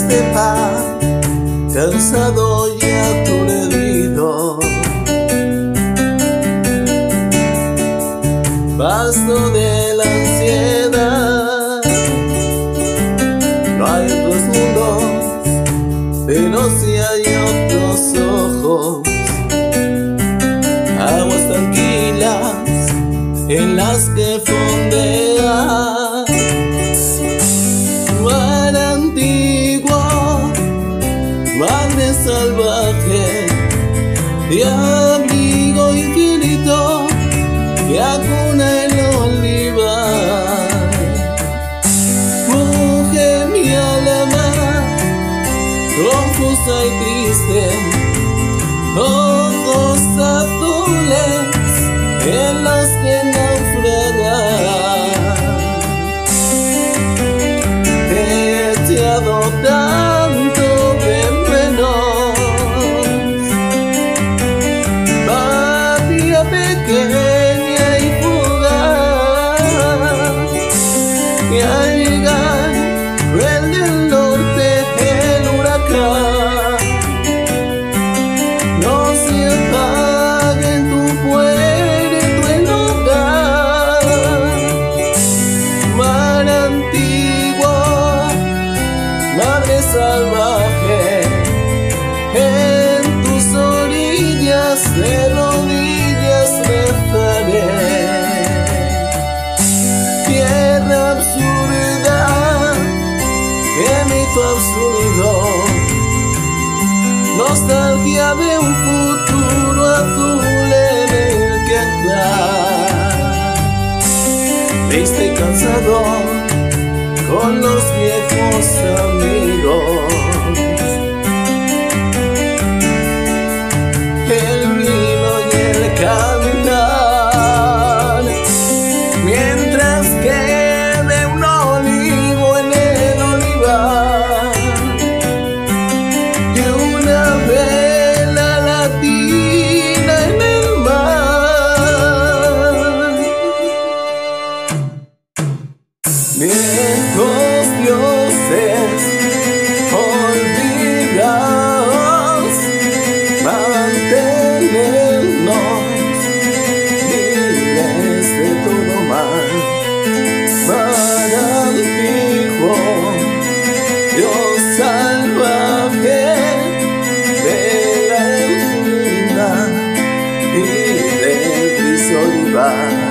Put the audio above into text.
la estepa, cansado y aturdido. Pasto de la ansiedad, no hay otros mundos, pero sí hay otros ojos. Aguas tranquilas en las que fondean. Confusa y triste, ojos azules en los que naufragan. He echado madre salvaje. En tus orillas de rodillas Tierra absurda que me hizo absurdo. Nostalgia de un futuro azul en el que entrar Triste y cansado con los viejos dioses olvidados mantenernos libres de todo mal. Para antiguo, Dios salvaje de la encina y del gris olivar.